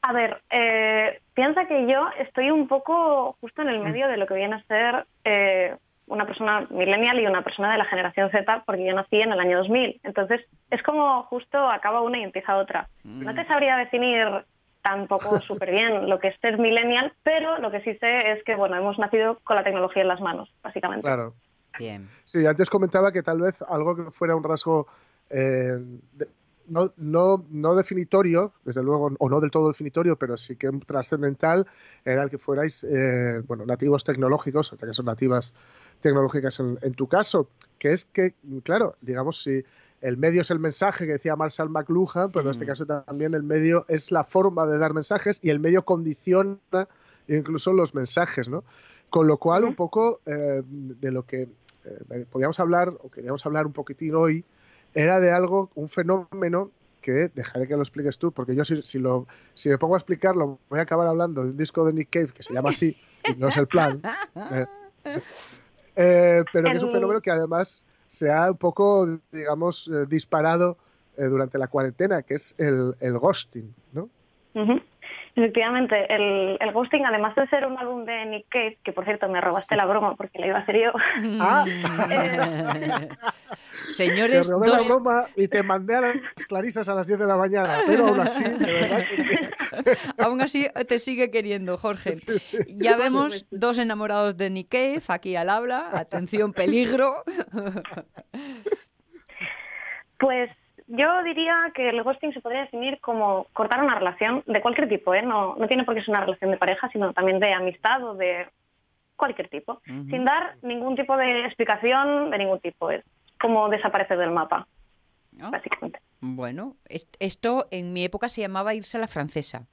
A ver, eh, piensa que yo estoy un poco justo en el medio de lo que viene a ser eh, una persona millennial y una persona de la generación Z, porque yo nací en el año 2000. Entonces, es como justo acaba una y empieza otra. No te sabría definir tampoco <laughs> súper bien lo que es ser millennial, pero lo que sí sé es que, bueno, hemos nacido con la tecnología en las manos, básicamente. Claro. Bien. Sí, antes comentaba que tal vez algo que fuera un rasgo eh, no, no, no definitorio, desde luego, o no del todo definitorio, pero sí que trascendental, era el que fuerais eh, bueno, nativos tecnológicos, hasta que son nativas tecnológicas en, tu caso, que es que, claro, digamos, si el medio es el mensaje que decía Marshall McLuhan, pero en este mm. caso también el medio es la forma de dar mensajes y el medio condiciona incluso los mensajes, ¿no? Con lo cual, un poco eh, de lo que eh, podíamos hablar, o queríamos hablar un poquitín hoy, era de algo, un fenómeno que dejaré que lo expliques tú, porque yo si, si, lo, si me pongo a explicarlo voy a acabar hablando de un disco de Nick Cave que se llama así, y no es el plan. <laughs> Eh, eh, pero que es un fenómeno que además se ha un poco, digamos, eh, disparado durante la cuarentena, que es el, el ghosting, ¿no? Efectivamente, el, el, Ghosting, además de ser un álbum de Nick Cave, que por cierto me robaste la broma porque la iba a hacer yo. <laughs> Ah. <laughs> Señores, te robé la broma y te mandé a las clarisas a las 10 de la mañana, pero aún así, de verdad <laughs> aún así te sigue queriendo, Jorge. Ya vemos dos enamorados de Nick Cave aquí al habla. Atención, peligro. <laughs> Pues yo diría que el ghosting se podría definir como cortar una relación de cualquier tipo, ¿eh? no, no tiene por qué ser una relación de pareja, sino también de amistad o de cualquier tipo, sin dar ningún tipo de explicación de ningún tipo. Es como desaparecer del mapa, básicamente. Bueno, esto en mi época se llamaba irse a la francesa.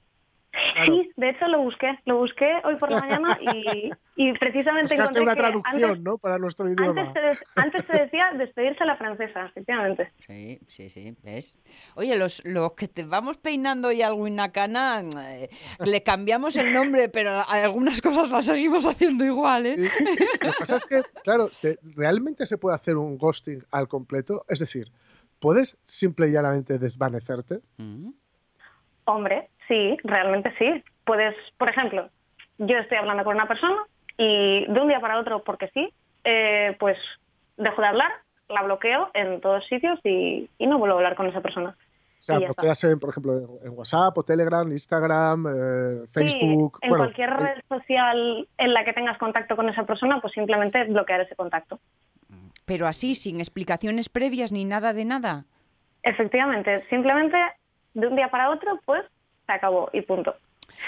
Sí, de hecho lo busqué, lo busqué hoy por la mañana y, y precisamente encontré una traducción, ¿no? Para nuestro idioma. Antes se, decía despedirse a la francesa, efectivamente. Sí, sí, sí, ¿ves? Oye, los, los que te vamos peinando y alguna cana, eh, le cambiamos el nombre, pero algunas cosas las seguimos haciendo igual, ¿eh? Lo que pasa es que, claro, ¿realmente se puede hacer un ghosting al completo? Es decir, ¿puedes simple y llanamente desvanecerte? Mm. Hombre, Sí, realmente sí. Puedes, por ejemplo, yo estoy hablando con una persona y de un día para otro, porque sí, eh, pues dejo de hablar, la bloqueo en todos sitios y, no vuelvo a hablar con esa persona. O sea, bloqueas, en, por ejemplo, en WhatsApp o Telegram, Instagram, eh, Facebook. en cualquier red social en la que tengas contacto con esa persona, pues simplemente bloquear ese contacto. Pero así, sin explicaciones previas ni nada de nada. Efectivamente, simplemente de un día para otro, pues se acabó y punto.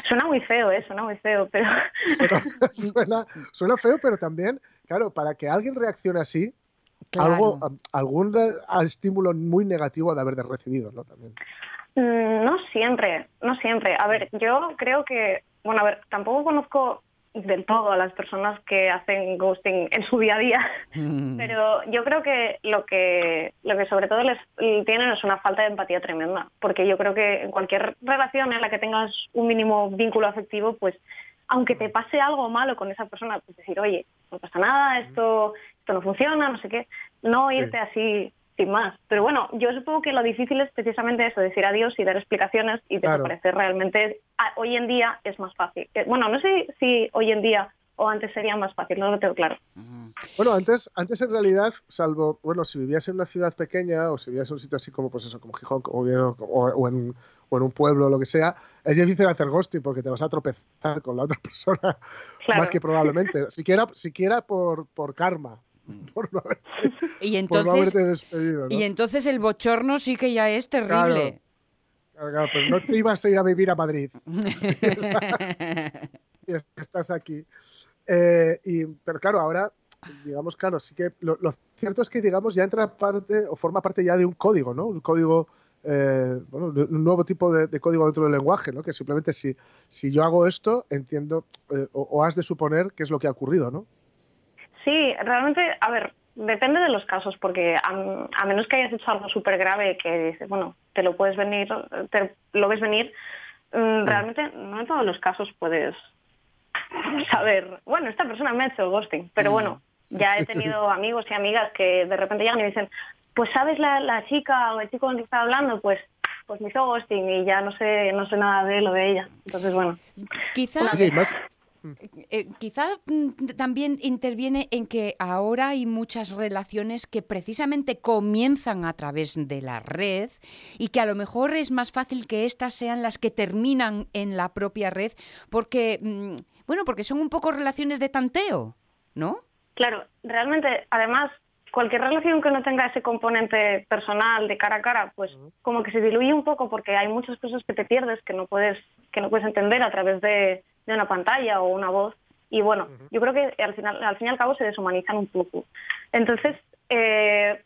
Suena muy feo, ¿eh? Suena muy feo, pero... <laughs> Suena, feo, pero también, claro, para que alguien reaccione así, algo, algún estímulo muy negativo de haber recibido, ¿no? También. Mm, no siempre, no siempre. A ver, yo creo que, bueno, a ver, tampoco conozco del todo a las personas que hacen ghosting en su día a día, mm. pero yo creo que lo que lo que sobre todo les tienen es una falta de empatía tremenda, porque yo creo que en cualquier relación en la que tengas un mínimo vínculo afectivo, pues aunque te pase algo malo con esa persona, pues decir, oye, no pasa nada, esto, esto no funciona, no sé qué, no irte así sin más. Pero bueno, yo supongo que lo difícil es precisamente eso, decir adiós y dar explicaciones y desaparecer realmente. Ah, hoy en día es más fácil. Eh, bueno, no sé si hoy en día o antes sería más fácil, no lo tengo claro. Bueno, antes, antes en realidad, salvo, bueno, si vivías en una ciudad pequeña o si vivías en un sitio así como, pues eso, como Gijón o, o, en, o en un pueblo o lo que sea, es difícil hacer ghosting porque te vas a tropezar con la otra <laughs> persona, más que probablemente, siquiera, siquiera por, por karma. Mm. <laughs> Por no <laughs> y entonces, despedido, Y entonces el bochorno sí que ya es terrible. Claro, pues no te ibas a ir a vivir a Madrid. <laughs> y estás aquí. Eh, y, pero claro, ahora, digamos, claro, sí que lo, cierto es que, digamos, ya entra parte o forma parte ya de un código, ¿no? Un código, eh, bueno, un nuevo tipo de, código dentro del lenguaje, ¿no? Que simplemente si, si yo hago esto, entiendo eh, o, has de suponer qué es lo que ha ocurrido, ¿no? Sí, realmente, a ver, depende de los casos, porque a, menos que hayas hecho algo súper grave que dices, bueno, te lo puedes venir, te lo ves venir, mm, realmente no en todos los casos puedes saber, bueno, esta persona me ha hecho ghosting, pero mm. bueno, ya he tenido amigos y amigas que de repente llegan y me dicen, pues sabes la, chica o el chico con el que estaba hablando, pues pues me hizo ghosting y ya no sé no sé nada de lo de ella. Entonces, bueno. Quizá, eh, quizá mm, también interviene en que ahora hay muchas relaciones que precisamente comienzan a través de la red y que a lo mejor es más fácil que estas sean las que terminan en la propia red porque mm, bueno, porque son un poco relaciones de tanteo, ¿no? Claro, realmente, además, cualquier relación que no tenga ese componente personal de cara a cara, pues como que se diluye un poco porque hay muchas cosas que te pierdes que no puedes que no puedes entender a través de, una pantalla o una voz. Y bueno, yo creo que al final al fin y al cabo se deshumanizan un poco. Entonces, eh,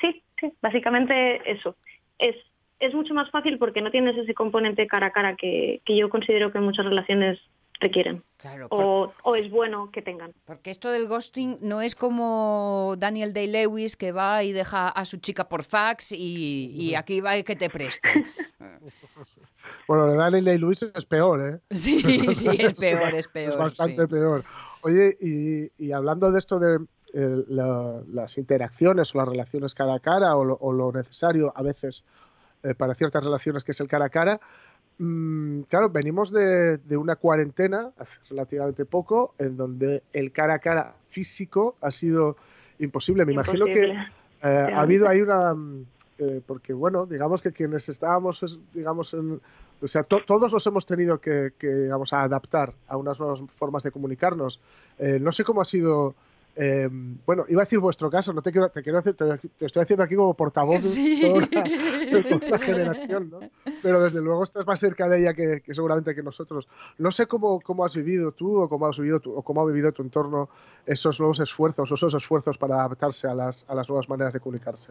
sí, sí, básicamente eso. Es es mucho más fácil porque no tienes ese componente cara a cara que, que yo considero que en muchas relaciones requieren. o, es bueno que tengan. Porque esto del ghosting no es como Daniel Day-Lewis que va y deja a su chica por fax y, aquí va y que te preste. <laughs> bueno, Daniel Day-Lewis es peor, ¿eh? <laughs> Sí, sí, es peor, es peor. Es bastante peor. Oye, y, hablando de esto de eh, las interacciones o las relaciones cara a cara o lo, necesario a veces eh, para ciertas relaciones que es el cara a cara, Mm, claro, venimos de, una cuarentena hace relativamente poco, en donde el cara a cara físico ha sido imposible. Me imagino que eh, ha habido ahí una... Mm, eh, porque, bueno, digamos que quienes estábamos, digamos, en, o sea, todos nos hemos tenido que, que, adaptar a unas nuevas formas de comunicarnos. Eh, no sé cómo ha sido eh, bueno, iba a decir vuestro caso, no te quiero, te quiero hacer, te, estoy haciendo aquí como portavoz de, toda la, generación, ¿no? Pero desde luego estás más cerca de ella que, seguramente que nosotros. No sé cómo, cómo has vivido tú o cómo has vivido tu, o cómo ha vivido tu entorno esos nuevos esfuerzos, esos esfuerzos para adaptarse a las, a las nuevas maneras de comunicarse.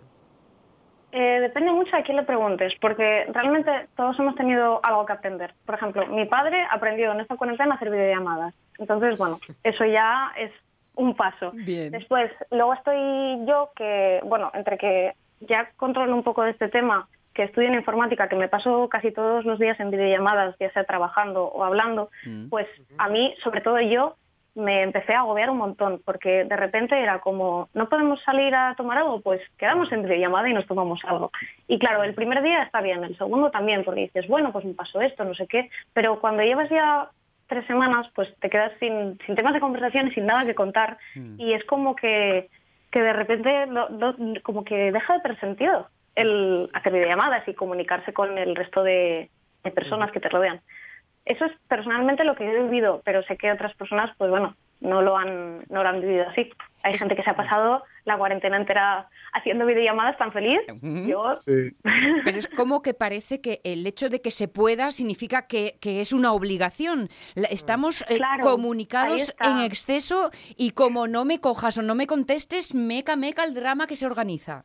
Eh, depende mucho a quién le preguntes, porque realmente todos hemos tenido algo que aprender. Por ejemplo, mi padre aprendió en esta cuarentena a hacer videollamadas. Entonces, bueno, eso ya es un paso. Después, luego estoy yo que, bueno, entre que ya controlo un poco de este tema, que estudio en informática, que me paso casi todos los días en videollamadas, ya sea trabajando o hablando, mm. pues a mí, sobre todo yo, me empecé a agobiar un montón, porque de repente era como, no podemos salir a tomar algo, pues quedamos en videollamada y nos tomamos algo. Y claro, el primer día está bien, el segundo también, porque dices, bueno, pues me pasó esto, no sé qué, pero cuando llevas ya tres semanas, pues te quedas sin, sin temas de conversación y sin nada que contar. Mm. Y es como que, que de repente como que deja de tener sentido el hacer videollamadas y comunicarse con el resto de, personas que te rodean. Eso es personalmente lo que yo he vivido, pero sé que otras personas, pues bueno, no lo han, no lo han vivido así. Hay gente que se ha pasado la cuarentena entera haciendo videollamadas tan feliz. Yo... Pero es como que parece que el hecho de que se pueda significa que, es una obligación. Estamos eh, comunicados en exceso y como no me cojas o no me contestes, meca, meca el drama que se organiza.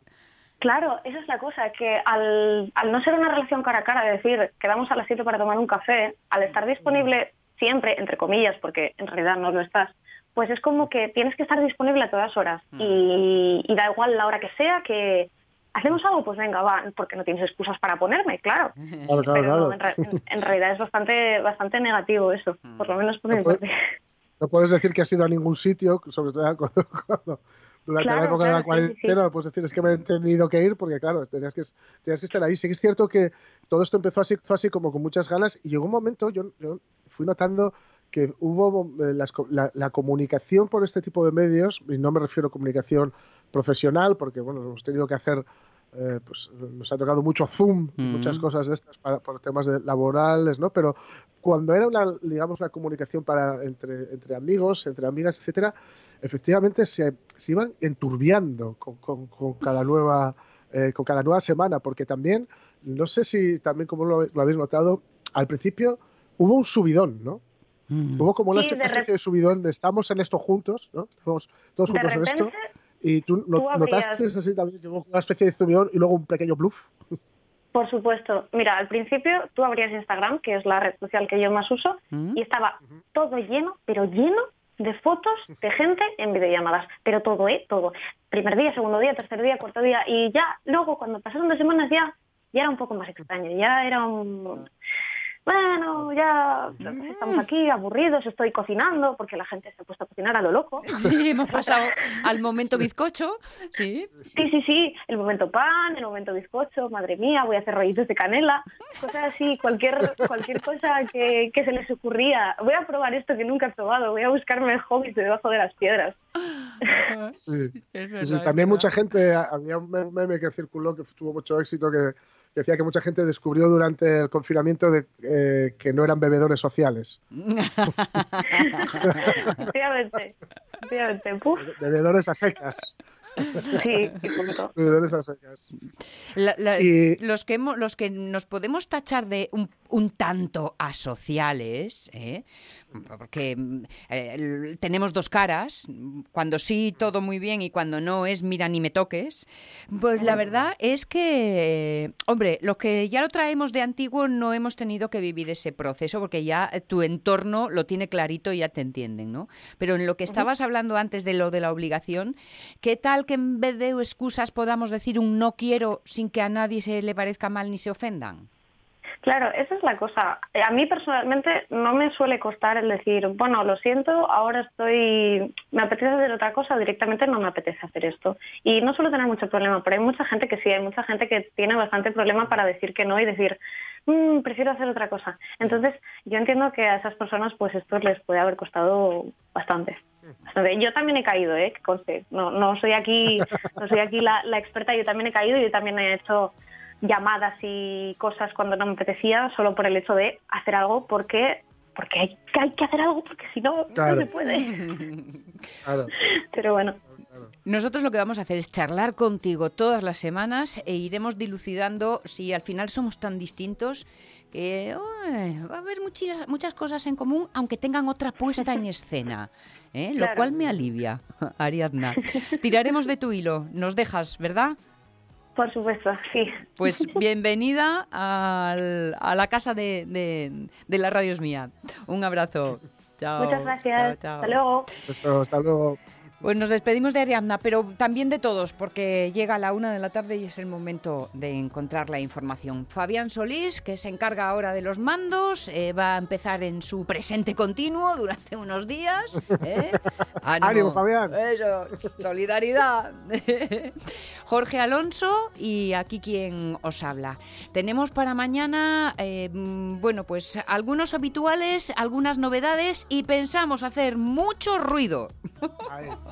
Claro, esa es la cosa, que al, al no ser una relación cara a cara, de decir, quedamos a las 7 para tomar un café, al estar disponible siempre, entre comillas, porque en realidad no lo estás, pues es como que tienes que estar disponible a todas horas y, da igual la hora que sea, que, ¿hacemos algo? Pues venga, va, porque no tienes excusas para ponerme, claro. <laughs> Pero en, realidad es bastante, bastante negativo eso, por lo menos por mi parte. No puedes decir que has ido a ningún sitio, sobre todo cuando, durante la época de la cuarentena, no puedes decir es que me he tenido que ir porque, claro, tenías que, tenías que estar ahí. Sí que es cierto que todo esto empezó así, así como con muchas ganas y llegó un momento, yo, yo fui notando que hubo eh, la, comunicación por este tipo de medios, y no me refiero a comunicación profesional, porque bueno, hemos tenido que hacer, eh, pues nos ha tocado mucho Zoom, muchas cosas de estas para, por temas laborales, ¿no? Pero cuando era una, digamos, una comunicación para entre, entre amigos, entre amigas, etcétera, efectivamente se, se iban enturbiando con, con, cada nueva eh, con cada nueva semana, porque también, no sé si también como lo, lo habéis notado, al principio hubo un subidón, ¿no? Mm. Hubo como una especie de, subidón de estamos en esto juntos, ¿no? Estamos todos juntos en esto. Y tú, notaste así también que hubo una especie de subidón y luego un pequeño bluff. Por supuesto. Mira, al principio tú abrías Instagram, que es la red social que yo más uso, mm. y estaba todo lleno, pero lleno de fotos de gente en videollamadas. Pero todo, ¿eh? Todo. Primer día, segundo día, tercer día, cuarto día. Y ya luego, cuando pasaron dos semanas, ya, ya era un poco más extraño. Ya era un bueno, ya estamos aquí aburridos, estoy cocinando, porque la gente se ha puesto a cocinar a lo loco. <laughs> Sí, hemos pasado al momento bizcocho, sí. Sí, sí, sí, el momento pan, el momento bizcocho, madre mía, voy a hacer rollitos de canela, cosas así, cualquier, cualquier cosa que, que se les ocurría. Voy a probar esto que nunca he probado, voy a buscarme hobbies debajo de las piedras. Sí, <laughs> sí, también mucha gente, había un meme que circuló que tuvo mucho éxito que decía que mucha gente descubrió durante el confinamiento de, eh, que no eran bebedores sociales. <laughs> efectivamente, efectivamente. Bebedores a secas. Sí, Bebedores a secas. los, que los que nos podemos tachar de un, un tanto asociales, ¿eh? porque eh, tenemos dos caras, cuando sí todo muy bien y cuando no es mira ni me toques, pues la verdad es que, hombre, los que ya lo traemos de antiguo no hemos tenido que vivir ese proceso porque ya tu entorno lo tiene clarito y ya te entienden, ¿no? Pero en lo que estabas hablando antes de lo de la obligación, ¿qué tal que en vez de excusas podamos decir un no quiero sin que a nadie se le parezca mal ni se ofendan? Claro, esa es la cosa. A mí personalmente no me suele costar el decir, bueno, lo siento, ahora estoy, me apetece hacer otra cosa, directamente no me apetece hacer esto. Y no suelo tener mucho problema, pero hay mucha gente que sí, hay mucha gente que tiene bastante problema para decir que no y decir, mm, prefiero hacer otra cosa. Entonces, yo entiendo que a esas personas pues esto les puede haber costado bastante. Yo también he caído, ¿eh? No, no soy aquí, no soy aquí la experta, yo también he caído y yo también he hecho llamadas y cosas cuando no me apetecía, solo por el hecho de hacer algo porque porque hay, hay que hacer algo porque si no no se puede. <laughs> Pero bueno. Nosotros lo que vamos a hacer es charlar contigo todas las semanas e iremos dilucidando si al final somos tan distintos que va a haber muchas, muchas cosas en común, aunque tengan otra puesta en escena. ¿eh? Lo cual me alivia, <laughs> Ariadna. Tiraremos de tu hilo, nos dejas, ¿verdad? Por supuesto, sí. Pues <laughs> bienvenida a la casa de, de, la Radio Mía. Un abrazo. Chao. Muchas gracias. Hasta luego. hasta luego. Pues nos despedimos de Ariadna, pero también de todos, porque llega a la una de la tarde y es el momento de encontrar la información. Fabián Solís, que se encarga ahora de los mandos, eh, va a empezar en su presente continuo durante unos días. <laughs> ¿eh? Ánimo, Fabián. Eso, solidaridad. <laughs> Jorge Alonso y aquí quien os habla. Tenemos para mañana, eh, bueno, pues algunos habituales, algunas novedades y pensamos hacer mucho ruido. <laughs>